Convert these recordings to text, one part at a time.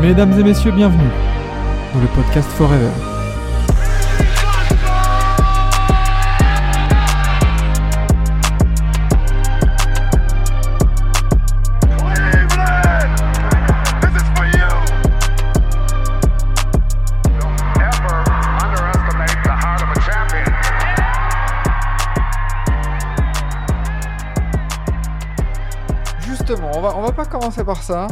Mesdames et messieurs, bienvenue dans le podcast Forever. Justement, on va, on va pas commencer par ça.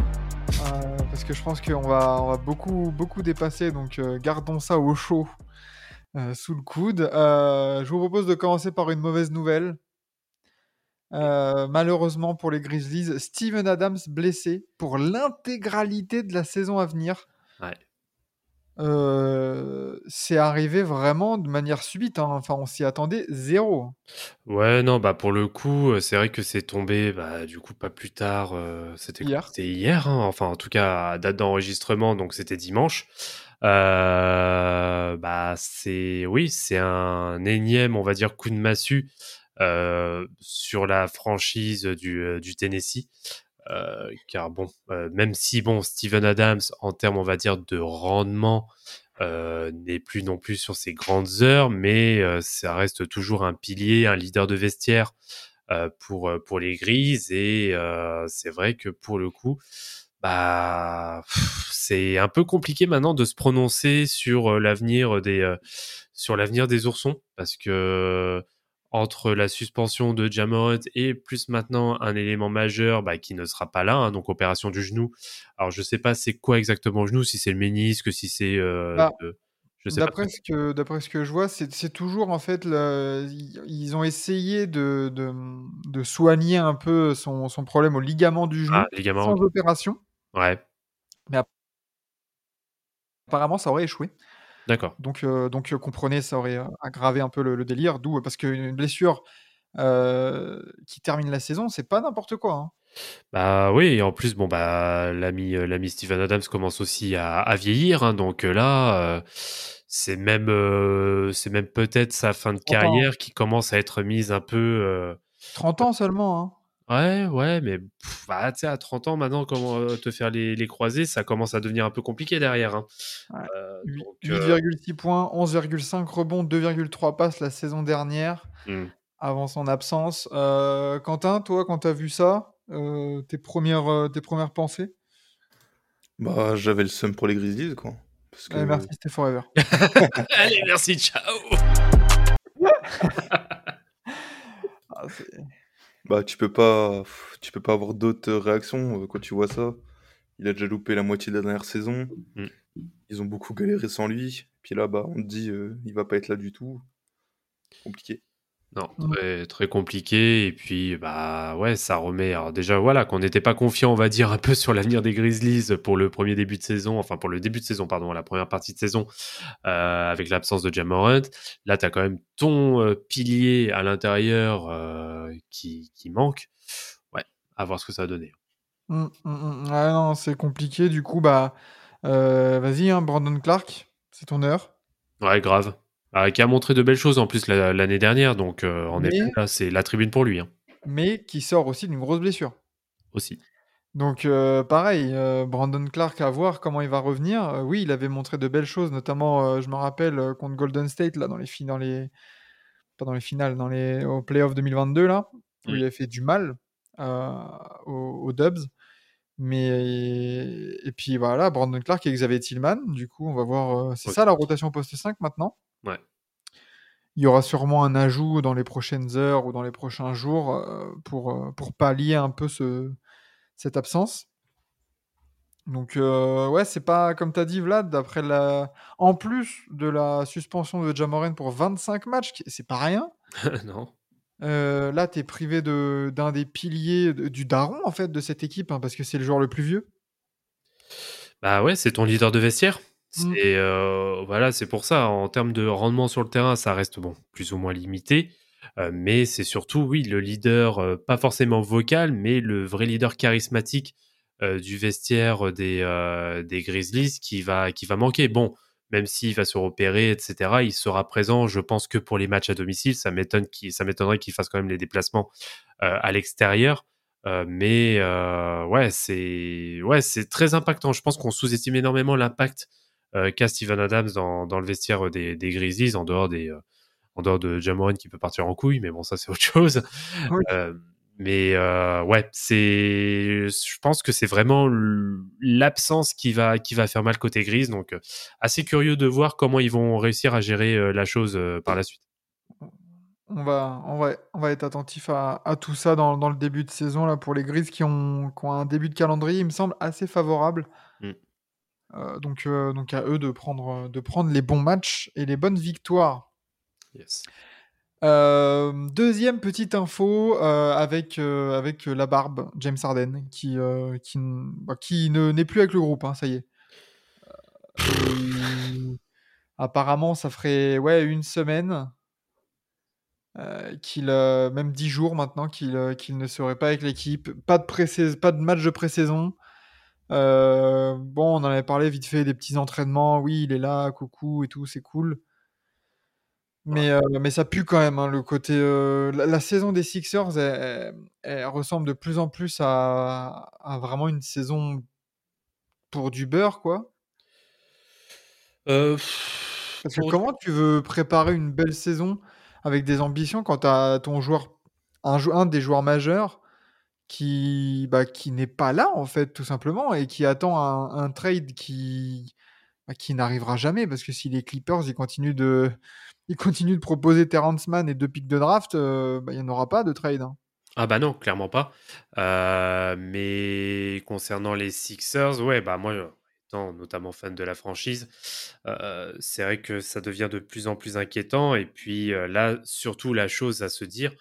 Que je pense qu'on va, on va beaucoup, beaucoup dépasser. Donc euh, gardons ça au chaud euh, sous le coude. Euh, je vous propose de commencer par une mauvaise nouvelle. Malheureusement pour les Grizzlies, Steven Adams blessé pour l'intégralité de la saison à venir. Ouais. Euh, c'est arrivé vraiment de manière subite. hein. Enfin, on s'y attendait zéro. Ouais, non, bah pour le coup, c'est vrai que c'est tombé, bah du coup pas plus tard, euh, c'était Hier. C'était hier, hein, enfin en tout cas à date d'enregistrement, donc c'était dimanche. Euh, bah c'est, oui, c'est un énième, on va dire, coup de massue sur la franchise du, du Tennessee. Euh, car bon, euh, même si bon, Steven Adams, en termes, on va dire, de rendement, euh, n'est plus non plus sur ses grandes heures, mais ça reste toujours un pilier, un leader de vestiaire pour pour les Grises. Et c'est vrai que pour le coup, bah c'est un peu compliqué maintenant de se prononcer sur l'avenir des sur l'avenir des oursons parce que entre la suspension de Jamorant et plus maintenant un élément majeur bah, qui ne sera pas là, hein, donc opération du genou. Alors je sais pas c'est quoi exactement le genou, si c'est le ménisque, si c'est euh, Bah. D'après ce que d'après ce que je vois, c'est toujours en fait ils ont essayé de, de, de soigner un peu son, son problème au ligament du genou Ah, ligament. sans opération. Ouais, Apparemment, ça aurait échoué. D'accord. Donc euh, donc euh, comprenez, ça aurait euh, aggravé un peu le, le délire. D'où parce qu'une blessure euh, qui termine la saison, c'est pas n'importe quoi. hein. Bah oui, et en plus, bon, bah, l'ami, l'ami Steven Adams commence aussi à, à vieillir, hein, donc là, euh, c'est même, euh, c'est même peut-être sa fin de 30 ans. carrière qui commence à être mise un peu. euh, 30 ans seulement. hein. Ouais, ouais, mais pff, bah, tu sais, à 30 ans maintenant, comment euh, te faire les, les croisés, ça commence à devenir un peu compliqué derrière. Hein. Ouais. Euh, euh, 8,6 points, 11,5 rebonds, 2,3 passes la saison dernière. hmm. avant son absence. Euh, Quentin, toi, quand tu as vu ça, euh, tes, premières, euh, tes premières pensées? Bah, j'avais le seum pour les Grizzlies, quoi. Parce que... Allez, Merci, c'était Forever. Allez, merci, ciao! Ah, c'est- Bah, tu peux pas, tu peux pas avoir d'autres réactions euh, quand tu vois ça. Il a déjà loupé la moitié de la dernière saison. Mm. Ils ont beaucoup galéré sans lui. Puis là, bah, on te dit, euh, il va pas être là du tout. Compliqué. Non, Mm. très, très compliqué. Et puis, bah ouais, ça remet. Alors, déjà, voilà, qu'on n'était pas confiant, on va dire, un peu sur l'avenir des Grizzlies pour le premier début de saison, enfin, pour le début de saison, pardon, la première partie de saison, euh, avec l'absence de Jamorant. Là, tu as quand même ton euh, pilier à l'intérieur euh, qui, qui manque. Ouais, à voir ce que ça va donner. Mm, mm, mm. Ouais, non, c'est compliqué. Du coup, bah, vas-y, hein, Brandon Clark, c'est ton heure. Ouais, grave. Ah, qui a montré de belles choses en plus la- l'année dernière, donc euh, en Mais- effet, là, c'est la tribune pour lui hein, Mais qui sort aussi d'une grosse blessure. aussi. Donc, euh, pareil, euh, Brandon Clark, à voir comment il va revenir. Oui, il avait montré de belles choses, notamment, je me rappelle, contre Golden State, là, dans les, dans les... pas dans les finales, dans les... au playoff 2022, là, où il avait fait du mal aux, aux Dubs. Mais, et puis voilà, Brandon Clark et Xavier Tillman, du coup, on va voir. c'est ça la rotation poste 5 maintenant? Ouais. Il y aura sûrement un ajout dans les prochaines heures ou dans les prochains jours euh, pour, euh, pour pallier un peu ce, cette absence. Donc, euh, ouais, c'est pas comme tu as dit, Vlad, d'après la. En plus de la suspension de Jamoran pour 25 matchs, c'est pas rien. non. Euh, là, tu es privé de- d'un des piliers de- du daron, en fait, de cette équipe, hein, parce que c'est le joueur le plus vieux. Bah ouais, c'est ton leader de vestiaire. Mm. C'est voilà, c'est pour ça. En termes de rendement sur le terrain, ça reste bon, plus ou moins limité. Mais c'est surtout, oui, le leader, pas forcément vocal, mais le vrai leader charismatique du vestiaire des, des Grizzlies qui va, qui va manquer. Bon, même s'il va se repérer, etc., il sera présent, je pense, que pour les matchs à domicile. Ça m'étonnerait qu'il fasse quand même les déplacements à l'extérieur. Mais ouais, c'est ouais, c'est très impactant. Je pense qu'on sous-estime énormément l'impact euh, qu'a Steven Adams dans, dans le vestiaire des, des Grizzlies, en dehors des euh, en dehors de Jamoran qui peut partir en couille, mais bon, ça c'est autre chose. Oui. Euh, mais euh, ouais, c'est, je pense que c'est vraiment l'absence qui va qui va faire mal côté Grise. Donc euh, assez curieux de voir comment ils vont réussir à gérer euh, la chose euh, par la suite. On va, on va, on va être attentif à, à tout ça dans, dans le début de saison là, pour les Grises qui ont, qui ont un début de calendrier, il me semble, assez favorable. Mm. Euh, donc, euh, donc à eux de prendre, de prendre les bons matchs et les bonnes victoires. Yes. Euh, deuxième petite info euh, avec, euh, avec la barbe, James Harden, qui, euh, qui, bah, qui ne n'est plus avec le groupe, hein, ça y est. Euh, apparemment, ça ferait ouais, une semaine, euh, qu'il, euh, même dix jours maintenant, qu'il euh, qu'il ne serait pas avec l'équipe. Pas de, pré pas de match de pré-saison. Euh, bon, on en avait parlé vite fait des petits entraînements. Oui, il est là, coucou et tout, c'est cool. Mais, euh, mais ça pue quand même, hein, le côté. euh, la, la saison des Sixers, elle, elle- elle ressemble de plus en plus à, à vraiment une saison pour du beurre, quoi. Parce que comment tu veux préparer une belle saison avec des ambitions quand tu as ton joueur, un, jou- un des joueurs majeurs qui, bah, qui n'est pas là, en fait, tout simplement, et qui attend un, trade qui, bah, qui n'arrivera jamais, parce que si les Clippers ils continuent de, ils continuent de proposer Terrence Mann et deux pics de draft, euh, bah, il n'y en aura pas de trade. hein. Ah bah non, clairement pas. Euh, mais concernant les Sixers, ouais, bah moi, euh, étant notamment fan de la franchise, c'est vrai que ça devient de plus en plus inquiétant. Et puis là, surtout la chose à se dire,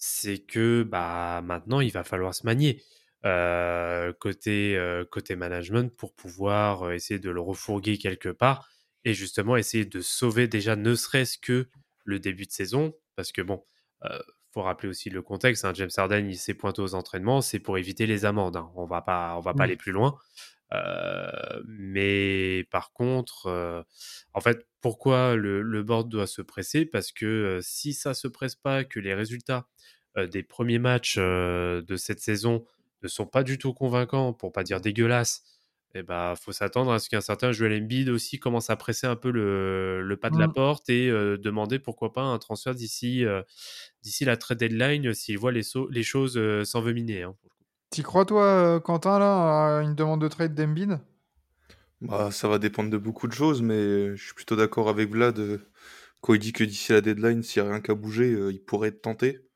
c'est que bah maintenant, il va falloir se manier euh, côté euh, côté management pour pouvoir essayer de le refourguer quelque part et justement essayer de sauver déjà ne serait-ce que le début de saison, parce que bon. euh, faut rappeler aussi le contexte. hein, James Harden, il s'est pointé aux entraînements, c'est pour éviter les amendes. hein. On va pas, on va pas aller plus loin. Euh, mais par contre, euh, en fait, pourquoi le, le board doit se presser? Parce que euh, si ça se presse pas, que les résultats des premiers matchs de cette saison ne sont pas du tout convaincants, pour pas dire dégueulasses, eh ben, faut s'attendre à ce qu'un certain Joel Embiid aussi commence à presser un peu le, le pas de la Mm. porte et demander pourquoi pas un transfert d'ici d'ici la trade deadline s'il voit les, so- les choses s'envenimer. hein, pour. T'y crois, toi, euh, Quentin, là, à une demande de trade d'Embiid? Bah, ça va dépendre de beaucoup de choses, mais je suis plutôt d'accord avec Vlad euh, quand il dit que d'ici la deadline, s'il n'y a rien qu'à bouger, euh, il pourrait être tenté.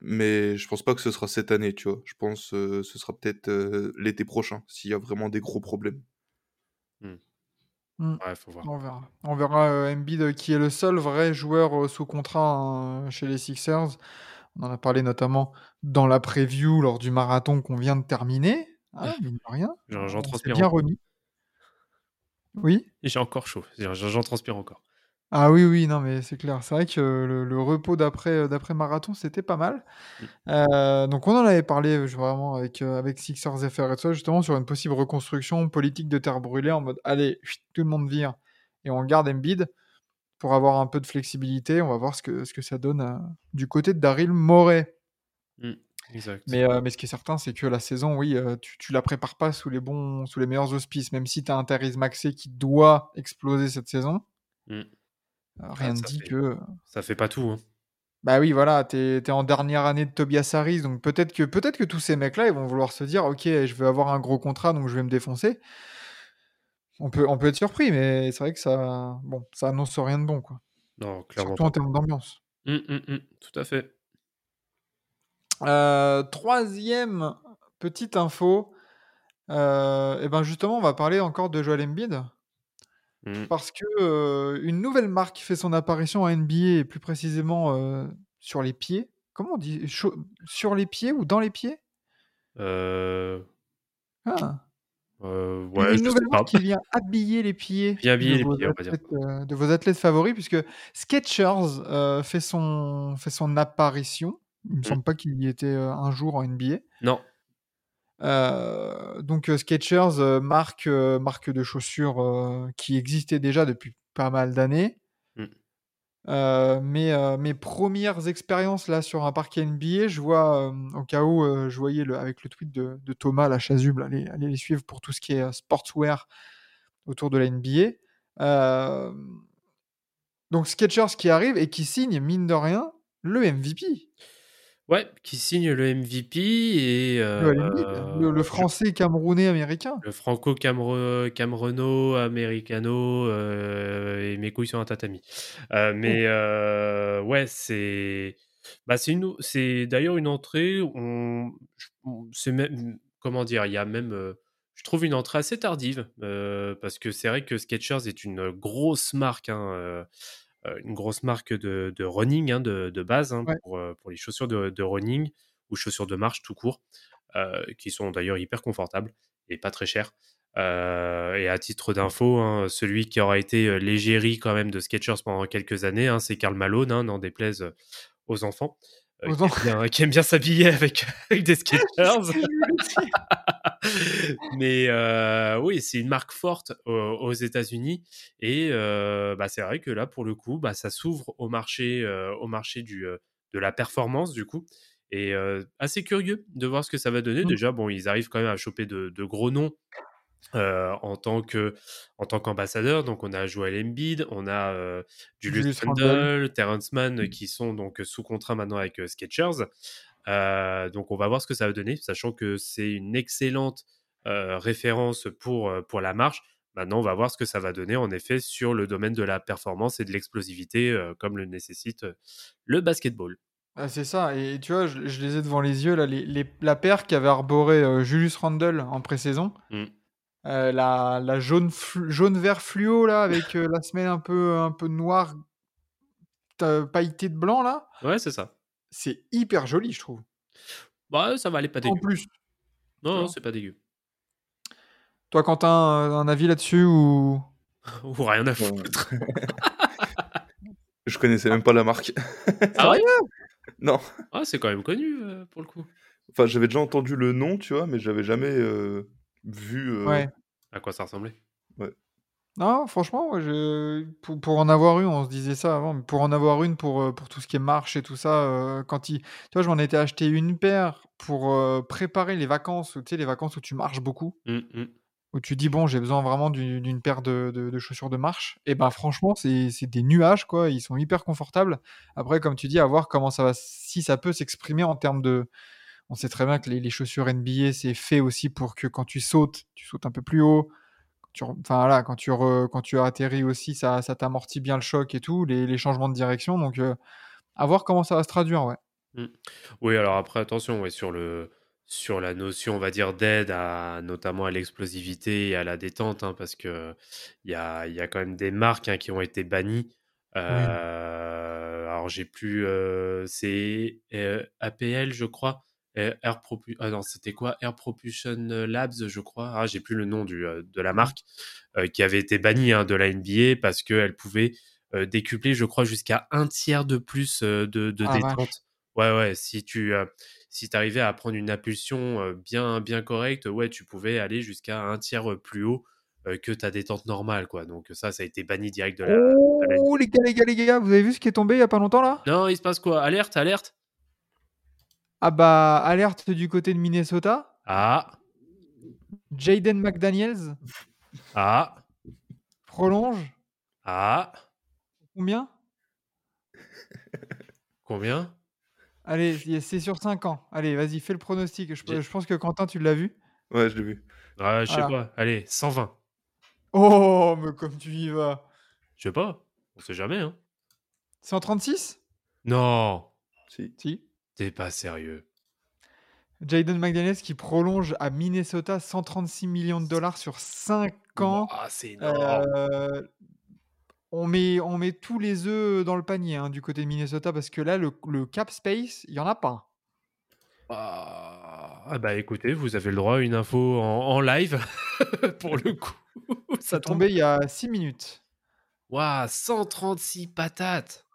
Mais je pense pas que ce sera cette année, tu vois. Je pense que ce sera peut-être euh, l'été prochain, s'il y a vraiment des gros problèmes. Ouais, faut voir. On verra. On verra euh, Embiid euh, qui est le seul vrai joueur euh, sous contrat hein, chez les Sixers. On en a parlé notamment dans la preview lors du marathon qu'on vient de terminer. Ah, mine de rien. J'en- transpire bien encore. remis. Oui J'ai encore chaud, j'en transpire encore. Ah oui, oui, non, mais c'est clair. C'est vrai que le, le repos d'après euh, d'après marathon, c'était pas mal. Mm. Euh, donc, on en avait parlé euh, vraiment avec, avec Sixers FR et tout ça, justement, sur une possible reconstruction politique de terre brûlée en mode allez, tout le monde vire et on garde Embiid pour avoir un peu de flexibilité. On va voir ce que, ce que ça donne euh, du côté de Daryl Morey. Mm, Exact. Mais, euh, mais ce qui est certain, c'est que la saison, oui, euh, tu, tu la prépares pas sous les bons, sous les meilleurs auspices, même si tu as un Therese Maxey qui doit exploser cette saison. Mm. euh, rien ne dit fait- que. Ça fait pas tout. hein. Bah oui, voilà, t'es es en dernière année de Tobias Harris, donc peut-être que peut-être que tous ces mecs-là, ils vont vouloir se dire, ok, je veux avoir un gros contrat, donc je vais me défoncer. On peut, on peut être surpris, mais c'est vrai que ça, bon, ça annonce rien de bon, quoi. Non, clairement Surtout en termes d'ambiance. pas. Mm, mm, mm, tout à fait. Euh, troisième petite info, euh, et ben justement, on va parler encore de Joel Embiid. Parce que euh, une nouvelle marque fait son apparition en NBA et plus précisément sur les pieds. Comment on dit Sur les pieds ou dans les pieds? Ah. Euh, Une- ouais, une je nouvelle sais pas. qui vient habiller les pieds, habiller de, les vos pieds, on va dire. athlètes, de vos athlètes favoris, puisque Skechers euh, fait, son, fait son apparition. Il me Mm. semble pas qu'il y était euh, un jour en NBA. Non. Euh, donc Skechers, euh, marque, marque de chaussures qui existait déjà depuis pas mal d'années. Euh, mes, euh, mes premières expériences là sur un parquet NBA, je vois, euh, au cas où je voyais avec le tweet de, Thomas, la chasuble, allez, allez les suivre pour tout ce qui est sportswear autour de la NBA. Donc Skechers qui arrive et qui signe, mine de rien, le MVP. Ouais, qui signe le MVP et Le, Embiid, le, le euh, français camerounais américain. le franco-camerono, americano euh, et mes couilles sur un tatami. Euh, mais euh, ouais, c'est bah c'est une c'est d'ailleurs une entrée on je- on- c'est même comment dire, il y a même euh, je trouve une entrée assez tardive euh, parce que c'est vrai que Skechers est une grosse marque hein, euh, euh, une grosse marque de, de running hein, de, de base hein, Ouais. pour, euh, pour les chaussures de, de running ou chaussures de marche tout court euh, qui sont d'ailleurs hyper confortables et pas très chères. Euh, et à titre d'info, hein, celui qui aura été euh, l'égérie quand même de Skechers pendant quelques années, c'est Karl Malone, n'en déplaise euh, aux enfants, euh, Aux qui, aime bien, qui aime bien s'habiller avec, avec des dire. Mais euh, oui, c'est une marque forte aux, aux États-Unis et euh, bah, c'est vrai que là, pour le coup, bah, ça s'ouvre au marché, euh, au marché du, de la performance du coup. Et assez curieux de voir ce que ça va donner. Mm. Déjà, bon, ils arrivent quand même à choper de, de gros noms euh, en tant que en tant qu'ambassadeur. Donc, on a Joel Embiid, on a euh, Julius, Julius Randle. Terrence Mann qui sont donc sous contrat maintenant avec euh, Skechers. Euh, donc, on va voir ce que ça va donner, sachant que c'est une excellente référence pour, pour la marche. Maintenant, on va voir ce que ça va donner, en effet, sur le domaine de la performance et de l'explosivité, comme le nécessite le basketball. Ah, c'est ça, et tu vois, je, je les ai devant les yeux, là, les, les- la paire qu'avait arboré Julius Randle en pré-saison. Mm. Euh, la, la jaune, flu- jaune vert fluo, là, avec euh, la semelle un peu, un peu noire, pailletée de blanc, là, Ouais, c'est ça. c'est hyper joli, je trouve. Bah, ça va aller pas En dégueu. plus, Non, c'est pas dégueu. toi, Quentin, euh, un avis là-dessus ou... Ou rien à foutre. Je connaissais même pas la marque. Ah ouais? Non. Ah, c'est quand même connu euh, pour le coup. Enfin, j'avais déjà entendu le nom, tu vois, mais j'avais jamais euh, vu. euh, Ouais. À quoi ça ressemblait? Non, franchement, je... pour, pour en avoir une, on se disait ça avant, mais pour en avoir une pour, euh, pour tout ce qui est marche et tout ça, euh, quand il... Tu vois, je m'en étais acheté une paire pour euh, préparer les vacances, tu sais, les vacances où tu marches beaucoup, Hum, hum. où tu dis, bon, j'ai besoin vraiment du- d'une paire de, de- de chaussures de marche. Et ben franchement, c'est c'est des nuages, quoi, ils sont hyper confortables. Après, comme tu dis, à voir comment ça va, si ça peut s'exprimer en termes de... On sait très bien que les, les chaussures NBA, c'est fait aussi pour que quand tu sautes, tu sautes un peu plus haut. Quand tu, enfin, voilà, quand tu, re- quand tu atterris aussi, ça, ça t'amortit bien le choc et tout, les, les changements de direction. Donc, euh, à voir comment ça va se traduire, ouais. Oui, alors après, attention, ouais, sur le sur la notion, on va dire, d'aide à notamment à l'explosivité et à la détente, hein, parce que il y a, y a quand même des marques hein, qui ont été bannies. Euh, alors j'ai plus, euh, c'est euh, APL, je crois. Euh, Air Propu- ah non, c'était quoi? Air Propulsion Labs, je crois. Ah, j'ai plus le nom du, euh, de la marque euh, qui avait été bannie hein, de la NBA parce qu'elle pouvait euh, décupler, je crois, jusqu'à un tiers de plus euh, de, de Ah, détente. Ouais, ouais, si tu euh, si arrivais à prendre une impulsion euh, bien, bien correcte, ouais, tu pouvais aller jusqu'à un tiers euh, plus haut euh, que ta détente normale, quoi. Donc ça, ça a été banni direct de la... de la- Oh, les gars, les gars, les gars, vous avez vu ce qui est tombé il y a pas longtemps, là? Non, il se passe quoi? Alerte, alerte! Ah bah, alerte du côté de Minnesota. Ah, Jaden McDaniels ah, prolonge. ah. Combien? Combien? Allez, c'est sur 5 ans. Allez, vas-y, fais le pronostic. Je, pense que Quentin, tu l'as vu. Ouais, je l'ai vu. Ah, je sais Voilà. pas. Allez, 120. Oh, mais comme tu y vas. Je sais pas. On sait jamais, hein. 136 Non, Si. Si. T'es pas sérieux. Jaden McDaniels qui prolonge à Minnesota 136 millions de dollars sur 5 ans. Ah, c'est énorme. Euh, on, met, on met tous les œufs dans le panier hein, du côté de Minnesota parce que là, le, le cap space, il n'y en a pas. Ah, ah bah écoutez, vous avez le droit à une info en, en live pour le coup. Ça tombé il y a 6 minutes. Waouh, 136 patates.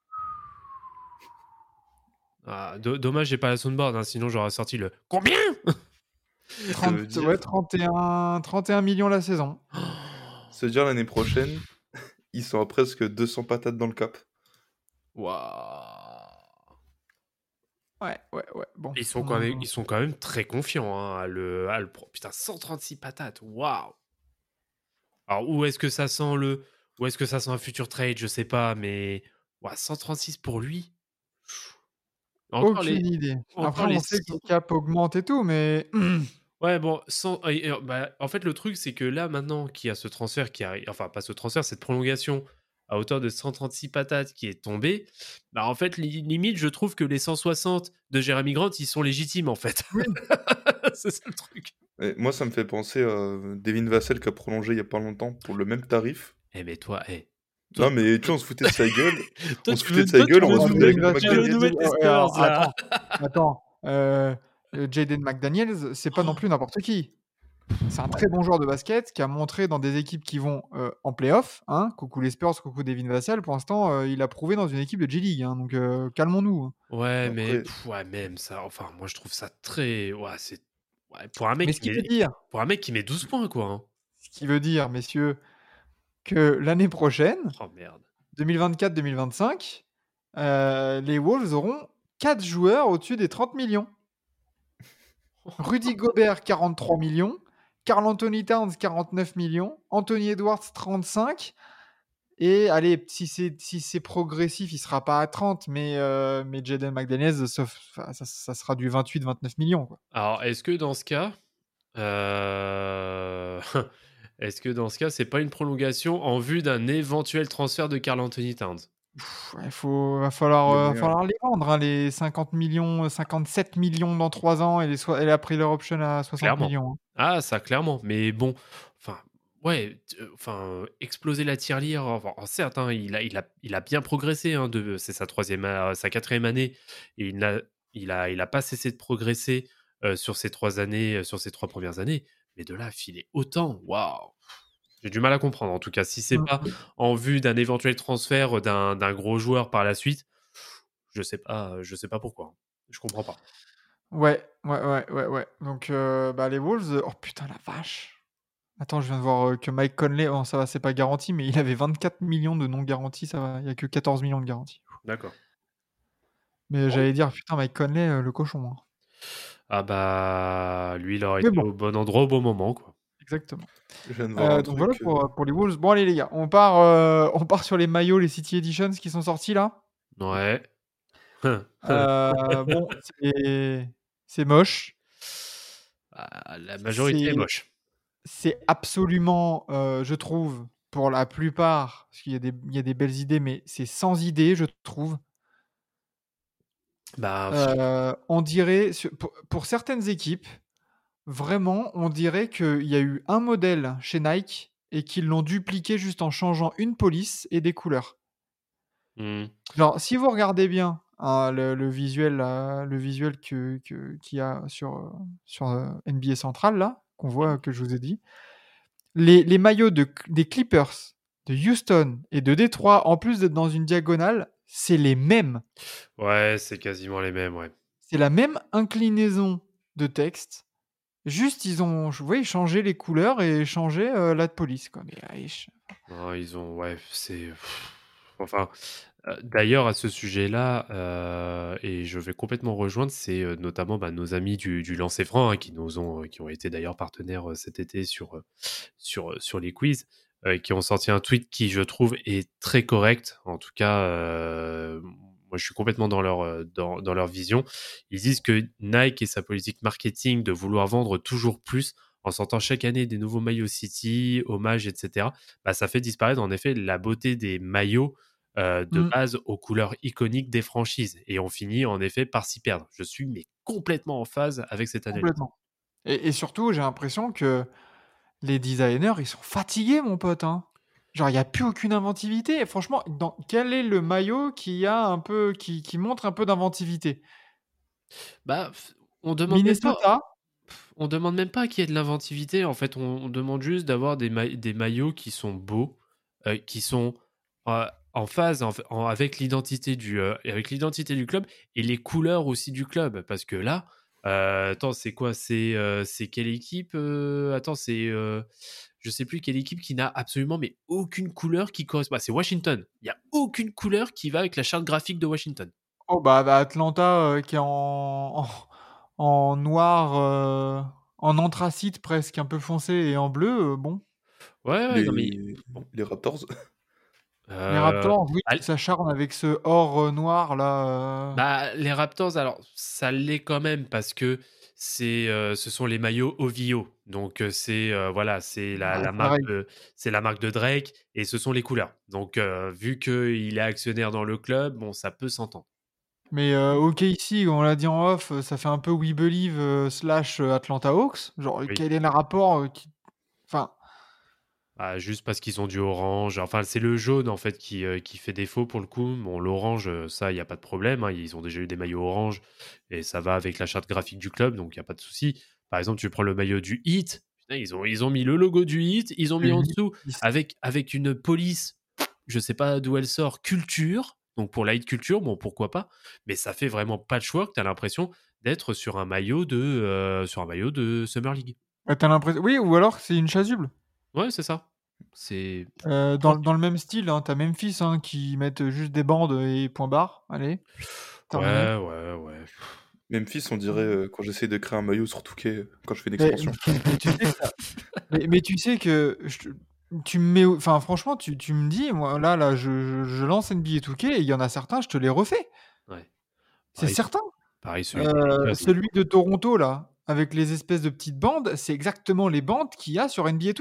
Ah, do- dommage, j'ai pas la soundboard, hein, sinon j'aurais sorti le combien? 30 veut dire- ouais, 31, 31 millions la saison. Veut dire l'année prochaine, ils sont à presque 200 patates dans le cap. Waouh. Ouais, ouais, ouais. Bon. Ils sont, quand même, ils sont quand même très confiants hein, à, le, à le pro- Putain, 136 patates, waouh! Alors, où est-ce que ça sent le. Où est-ce que ça sent un futur trade Je sais pas, mais. ouah, 136 pour lui? Encore Aucune les. idée. encore Après, les on sait que le cap augmente et tout, mais Ouais, bon, sans- bah, en fait, le truc, c'est que là, maintenant qu'il y a ce transfert qui arrive, enfin, pas ce transfert, cette prolongation à hauteur de 136 patates qui est tombée, bah, en fait, li- limite, je trouve que les 160 de Jérémy Grant, ils sont légitimes, en fait. Oui. c'est ça le truc. Et moi, ça me fait penser à Devin Vassell qui a prolongé il y a pas longtemps pour le même tarif. Eh, mais toi, eh. Toi- Non, mais tu vois, on se foutait de sa gueule. Toi, on se foutait de sa gueule, on se nous foutre avec mettre- le tu veux McDaniels. nous mettre les Ouais, Spurs, alors, là. Attends, attends. Euh, euh, Jaden McDaniels, c'est pas non plus n'importe qui. C'est un très bon joueur de basket qui a montré dans des équipes qui vont euh, en playoff. Hein, coucou les Spurs, coucou Devin Vassell. Pour l'instant, euh, il a prouvé dans une équipe de G-League. hein, donc euh, calmons-nous. hein. Ouais, mais pff, ouais, même ça. Enfin, moi, je trouve ça très. Ouais, c'est. Ouais, pour un mec Mais ce qui met... veut dire, pour un mec qui met 12 points, quoi. hein. ce qui veut dire, messieurs, que l'année prochaine, Oh merde. 2024-2025, euh, les Wolves auront 4 joueurs au-dessus des 30 millions. Rudy Gobert, 43 millions. Carl Anthony Towns, 49 millions. Anthony Edwards, 35. Et allez, si c'est si c'est progressif, il sera pas à 30, mais, euh, mais Jaden McDaniels, sauf, ça, ça sera du 28-29 millions. Quoi. Alors, est-ce que dans ce cas. euh, est-ce que dans ce cas, c'est pas une prolongation en vue d'un éventuel transfert de Carl Anthony Towns? Il faut, va falloir, euh, falloir les vendre, hein, les 50 millions, 57 millions dans 3 ans et, les soi- et la leur option à 60 Clairement. millions. hein. Ah, ça, clairement. Mais bon, enfin, ouais, euh, enfin, euh, exploser la tirelire. Enfin, certes, hein, il, a, il, a, il a bien progressé. Hein, c'est sa troisième, a- sa quatrième année. Et il n'a il a, il a pas cessé de progresser euh, sur ces trois années, euh, sur ces trois premières années. Mais de là, à filer autant, waouh! J'ai du mal à comprendre. En tout cas, si c'est Mm. pas en vue d'un éventuel transfert d'un d'un gros joueur par la suite, je sais pas, je sais pas pourquoi. Je comprends pas. Ouais, ouais, ouais, ouais, ouais. Donc, euh, bah, les Wolves, euh, oh putain, la vache. Attends, je viens de voir euh, que Mike Conley, bon, ça va, c'est pas garanti, mais il avait 24 millions de non garantis, ça va, il y a que 14 millions de garantis. D'accord. Mais j'allais dire, putain, Mike Conley, euh, le cochon. hein. Ah bah, lui, il aurait Mais été bon. au bon endroit au bon moment, quoi. Exactement. Je viens de voir Euh, un donc truc, voilà euh, pour, pour les Wolves. Bon, allez, les gars, on part, euh, on part sur les maillots, les City Editions qui sont sortis là. Ouais. Euh, bon, c'est c'est moche. Ah, la majorité est C'est- moche. C'est absolument, euh, je trouve, pour la plupart, parce qu'il y, a des- il y a des belles idées, mais c'est sans idée, je trouve. Bah, Euh, on dirait, pour, pour certaines équipes, vraiment, on dirait qu'il y a eu un modèle chez Nike et qu'ils l'ont dupliqué juste en changeant une police et des couleurs. hmm. Genre, si vous regardez bien hein, le, le visuel, là, le visuel que, que- qu'il y a sur, euh, sur euh, NBA Central, là, qu'on voit, que je vous ai dit, les, les maillots de, des Clippers, de Houston et de Détroit, en plus d'être dans une diagonale, c'est les mêmes. Ouais, c'est quasiment les mêmes, ouais. C'est la même inclinaison de texte. Juste, ils ont vous voyez, changé les couleurs et changé euh, la police. Quoi. Mais, Non, ils ont, ouais, c'est. Enfin, euh, d'ailleurs, à ce sujet-là, euh, et je vais complètement rejoindre, c'est notamment bah, nos amis du, du Lancer Franc, hein, qui nous ont, qui ont été d'ailleurs partenaires cet été sur, sur, sur les quiz, qui ont sorti un tweet qui, je trouve, est très correct. En tout cas, euh, moi, je suis complètement dans leur, euh, dans, dans leur vision. Ils disent que Nike et sa politique marketing de vouloir vendre toujours plus en sortant chaque année des nouveaux maillots City, hommages, etc., bah, ça fait disparaître en effet la beauté des maillots euh, de Mm. base aux couleurs iconiques des franchises. Et on finit en effet par s'y perdre. Je suis mais complètement en phase avec cette analyse. Complètement. Et, et surtout, j'ai l'impression que les designers, ils sont fatigués, mon pote. hein. Genre, il n'y a plus aucune inventivité. Et franchement, dans, quel est le maillot qui, a un peu, qui, qui montre un peu d'inventivité? Bah, on demande même pas, on demande même pas qu'il y ait de l'inventivité. En fait, on, on demande juste d'avoir des, ma- des maillots qui sont beaux, euh, qui sont euh, en phase en- en- avec l'identité du, euh, avec l'identité du club et les couleurs aussi du club. Parce que là, Euh, attends, c'est quoi? C'est euh, quelle équipe euh, Attends, c'est euh, je sais plus quelle équipe qui n'a absolument mais aucune couleur qui correspond. Ah, c'est Washington. Il y a aucune couleur qui va avec la charte graphique de Washington. Oh bah, bah, Atlanta euh, qui est en, en, en noir, euh, en anthracite presque un peu foncé et en bleu, euh, bon. Ouais, ouais, Les, non mais bon. les Raptors. Les Euh, Raptors, oui, ah, s'acharnent avec ce or euh, noir là. euh. bah, les Raptors, alors ça l'est quand même parce que c'est, euh, ce sont les maillots OVO. Donc c'est euh, voilà, c'est la, c'est marque c'est la marque de Drake et ce sont les couleurs. Donc vu qu'il est actionnaire dans le club, bon, ça peut s'entendre. Mais ok ici, on l'a dit en off, ça fait un peu We Believe slash Atlanta Hawks. Genre, Oui. quel est le rapport qui... Enfin, Ah, juste parce qu'ils ont du orange. Enfin, c'est le jaune en fait qui, euh, qui fait défaut pour le coup. Bon, l'orange, euh, ça, il n'y a pas de problème. hein. Ils ont déjà eu des maillots orange et ça va avec la charte graphique du club, donc il n'y a pas de souci. Par exemple, tu prends le maillot du Heat. Putain, ils, ont, ils ont mis le logo du Heat, ils ont mis en dessous avec, avec une police, je sais pas d'où elle sort, culture. Donc pour la Heat culture, bon, pourquoi pas. Mais ça fait vraiment patchwork. Tu as l'impression d'être sur un maillot de, euh, sur un maillot de Summer League. l'impression... Oui, ou alors c'est une chasuble. Ouais, c'est ça. C'est. Euh, dans, dans le même style, hein, t'as Memphis hein, qui mettent juste des bandes et point barre. Allez. Ouais, ouais, ouais. Memphis, on dirait euh, quand j'essaie de créer un maillot sur Touquet euh, quand je fais une Mais, extension. mais tu sais ça- mais- mais tu sais que je- tu me mets, enfin franchement, tu, tu me dis, moi là, là, je, je, je lance NBA 2K et il y en a certains, je te les refais. Ouais. C'est certain. pareil celui Euh, celui de Toronto là, avec les espèces de petites bandes, c'est exactement les bandes qu'il y a sur NBA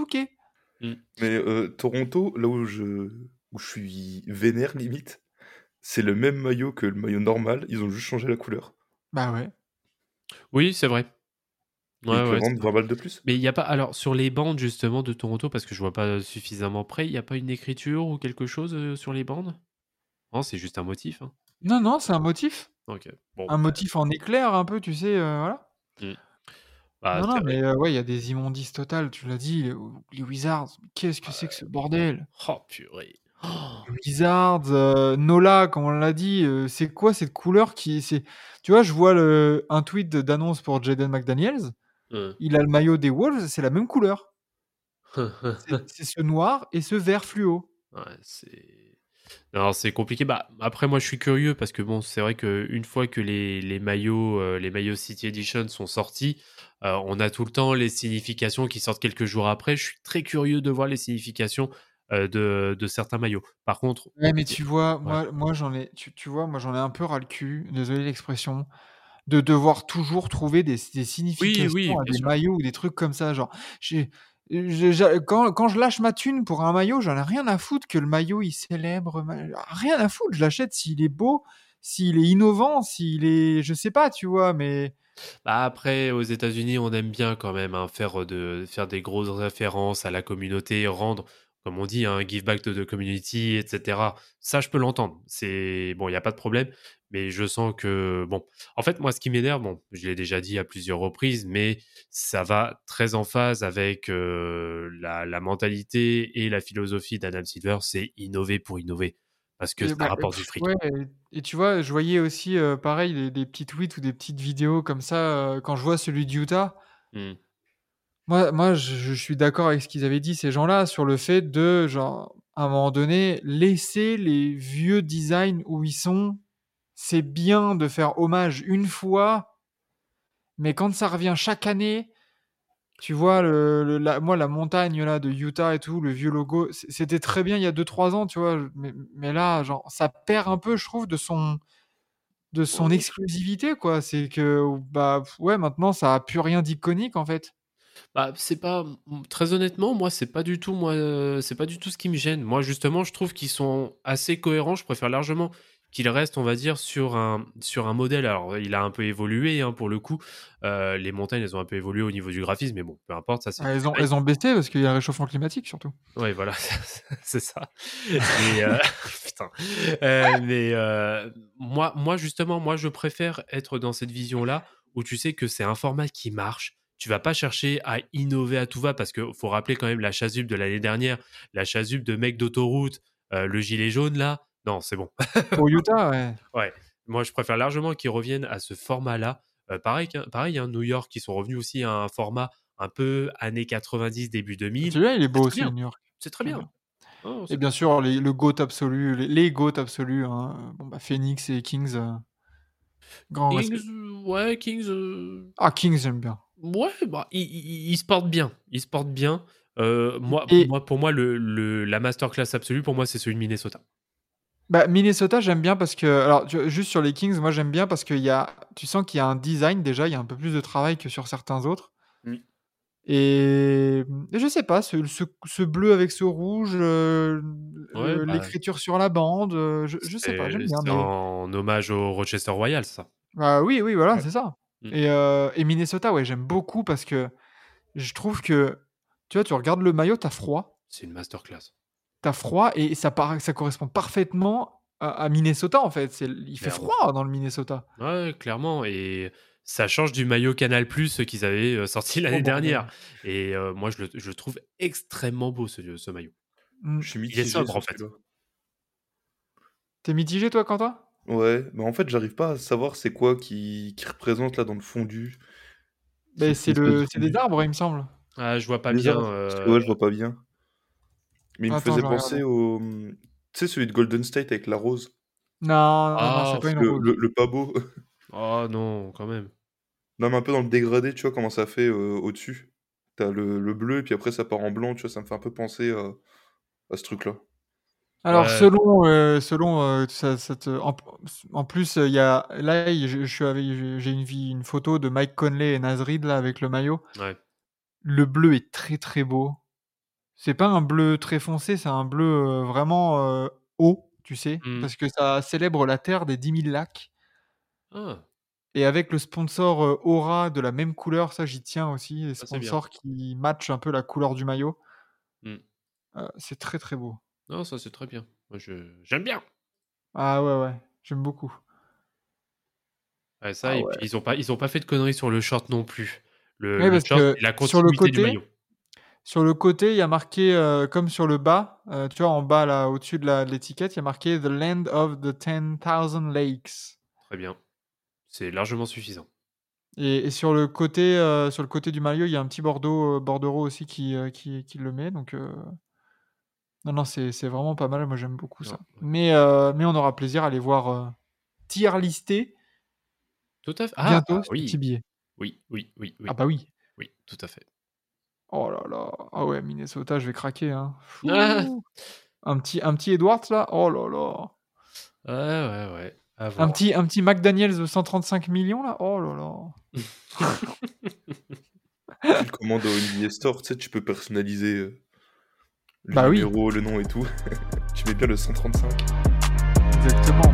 2K. Mais euh, Toronto, là où je, où je suis vénère limite, c'est le même maillot que le maillot normal, ils ont juste changé la couleur. Bah ouais. Oui, c'est vrai. Ouais, ouais, vendent c'est 20 vrai. balles de plus. Mais il n'y a pas. Alors, sur les bandes, justement, de Toronto, parce que je vois pas suffisamment près, il n'y a pas une écriture ou quelque chose euh, sur les bandes? Non, c'est juste un motif. hein. Non, non, c'est un motif. Bon. Un motif en éclair un peu, tu sais, euh, voilà. Mm. Bah, non, non, mais euh, ouais, il y a des immondices totales, tu l'as dit, les, les Wizards. Qu'est-ce que c'est que ce bordel? Oh, purée. Oh. Wizards, euh, Nola, comme on l'a dit, euh, c'est quoi cette couleur qui c'est Tu vois, je vois le, un tweet d'annonce pour Jaden McDaniels. Euh. Il a le maillot des Wolves, c'est la même couleur. C'est c'est ce noir et ce vert fluo. Ouais, c'est. Non, c'est compliqué. Bah, après, moi, je suis curieux parce que bon, c'est vrai qu'une fois que les, les maillots, euh, les maillots City Edition sont sortis, euh, on a tout le temps les significations qui sortent quelques jours après. Je suis très curieux de voir les significations euh, de, de certains maillots. Par contre, Ouais, mais tu vois, Ouais. moi, moi j'en ai, tu, tu vois, moi j'en ai un peu ras le cul, désolé l'expression, de devoir toujours trouver des, des significations oui, à des sûr. maillots ou des trucs comme ça. Genre, j'ai- quand, je lâche ma thune pour un maillot, j'en ai rien à foutre que le maillot il célèbre, rien à foutre. Je l'achète s'il est beau, s'il est innovant, s'il est, je sais pas, tu vois, mais Bah, après, aux États-Unis, on aime bien quand même hein, faire, de, faire des grosses références à la communauté, rendre, comme on dit, un give back to the community, etc. Ça, je peux l'entendre. C'est bon, il n'y a pas de problème. Mais je sens que, bon, en fait, moi, ce qui m'énerve, bon, je l'ai déjà dit à plusieurs reprises, mais ça va très en phase avec euh, la, la mentalité et la philosophie d'Adam Silver, c'est innover pour innover. Parce que Et ça bah, rapporte du fric. ouais, et, et tu vois, je voyais aussi euh, pareil des, des petits tweets ou des petites vidéos comme ça euh, quand je vois celui de Utah. Moi, moi je, je suis d'accord avec ce qu'ils avaient dit, ces gens-là, sur le fait de, genre, à un moment donné, laisser les vieux designs où ils sont. C'est bien de faire hommage une fois, mais quand ça revient chaque année, tu vois, le, le- la, moi, la montagne là de Utah et tout, le vieux logo, c'était très bien il y a 2-3 ans, tu vois, mais, mais là, genre, ça perd un peu, je trouve, de son, de son exclusivité, quoi. C'est que, bah, ouais, maintenant, ça a plus rien d'iconique, en fait. Bah, c'est pas très honnêtement, moi c'est pas du tout moi euh, c'est pas du tout ce qui me gêne. Moi justement, je trouve qu'ils sont assez cohérents, je préfère largement qu'ils restent, on va dire sur un sur un modèle. Alors, il a un peu évolué hein, pour le coup. Euh, les montagnes, elles ont un peu évolué au niveau du graphisme, mais bon, peu importe, ça Ah, du elles, ont, elles ont baissé parce qu'il y a le réchauffement climatique, surtout. Ouais, voilà, c'est ça. Et, euh, putain. Euh, mais euh, moi, moi, justement, moi, je préfère être dans cette vision-là où tu sais que c'est un format qui marche. Tu vas pas chercher à innover à tout va parce que faut rappeler quand même la chasuble de l'année dernière, la chasuble de mec d'autoroute, euh, le gilet jaune là. Non, c'est bon. Pour Utah, ouais. Ouais. Moi, je préfère largement qu'ils reviennent à ce format-là. Euh, pareil, pareil hein, New York, qui sont revenus aussi à un format un peu années 90, début 2000. Celui-là, il est beau aussi, bien. New York. C'est très bien. Oh, Et bien sûr, les- le GOAT absolu, les, les GOAT absolus, hein. bon, bah, Phoenix et Kings, euh, grand. Kings, ouais, Kings. euh, Ah, Kings, j'aime bien. Ouais, bah, ils se portent bien. Ils se portent bien. Euh, moi, Et- moi, pour moi, le, le- la masterclass absolue, pour moi, c'est celui de Minnesota. Bah, Minnesota, j'aime bien parce que. Alors, tu juste sur les Kings, moi, j'aime bien parce qu'il y a. Tu sens qu'il y a un design déjà, il y a un peu plus de travail que sur certains autres. Et, et je sais pas, ce, ce- ce bleu avec ce rouge, euh, Ouais, le- bah, l'écriture sur la bande, euh, je, je sais pas, C'est j'aime bien. c'est mais- en hommage au Rochester Royal, ça. Bah oui, oui, voilà, Ouais. c'est ça. Mm. Et, euh, et Minnesota, ouais, j'aime beaucoup parce que je trouve que, tu vois, tu regardes le maillot, t'as froid, C'est une masterclass. t'as froid et ça, correspond parfaitement à, à Minnesota en fait. Il fait Clairement. froid dans le Minnesota. Ouais, clairement. Et ça change du maillot Canal Plus qu'ils avaient euh, sorti l'année Oh, dernière. Et euh, moi, je le, je le trouve extrêmement beau, ce, ce maillot. Mm. Je suis est mitigé sobre, sur en fait. T'es mitigé toi, Quentin? Ouais, mais en fait, j'arrive pas à savoir c'est quoi qui, qui représente là dans le fondu. Cette c'est, le, des arbres, il me semble. Ah, je vois pas Les bien. arbres, euh, ouais, je vois pas bien. Mais il me Attends, faisait je vais penser au. Tu sais, celui de Golden State avec la rose. Non, non, non, Ah, c'est pas une Le, rose. le, le pas beau. Oh non, quand même. non, mais un peu dans le dégradé, tu vois comment ça fait euh, au-dessus. T'as le, le bleu, et puis après ça part en blanc, tu vois, ça me fait un peu penser à, à ce truc-là. Alors, Ouais. selon, euh, selon euh, ça, ça te- en, en plus, il y a là, il- je, je suis avec, j'ai une, vie- une photo de Mike Conley et Nasrid là avec le maillot. Ouais. Le bleu est très très beau. C'est pas un bleu très foncé, c'est un bleu euh, vraiment haut, tu sais, Mm. parce que ça célèbre la terre des 10 000 lacs. Ah, Et avec le sponsor Aura de la même couleur, ça j'y tiens aussi, les sponsors qui matchent un peu la couleur du maillot. Mm. Euh, c'est très très beau. Non, ça c'est très bien. Moi, je... j'aime bien. Ah ouais, ouais, j'aime beaucoup. Ouais, ça, Ah et ouais. puis ils ont pas, ils ont pas fait de conneries sur le short non plus. Le, Ouais, short, sur le du côté, maillot. Sur le côté, il y a marqué, euh, comme sur le bas, euh, tu vois, en bas, là, au-dessus de la- de l'étiquette, il y a marqué The Land of the 10,000 Lakes. Très bien. C'est largement suffisant. Et, et sur le côté, euh, sur le côté du maillot, il y a un petit bordeaux, bordereau aussi qui, qui, qui le met. Donc, non, non, c'est c'est vraiment pas mal. Moi, j'aime beaucoup ça. Ouais. Mais, euh, mais on aura plaisir à les voir euh, tier listés Tout à fait. Ah, bientôt bah sur oui. Petit Billet. Oui, oui, oui, oui. Ah bah oui. Oui, tout à fait. Oh là là. Ah ouais, Minnesota, je vais craquer. Hein. Ah. Un petit, un petit Edwards là? Oh là là. Ouais, ouais, ouais. À Un petit, un petit McDaniels de 135 millions là? Oh là là. Tu le commandes au Store, tu sais, tu peux personnaliser euh, le Bah oui. le nom et tout. tu mets bien le 135. Exactement.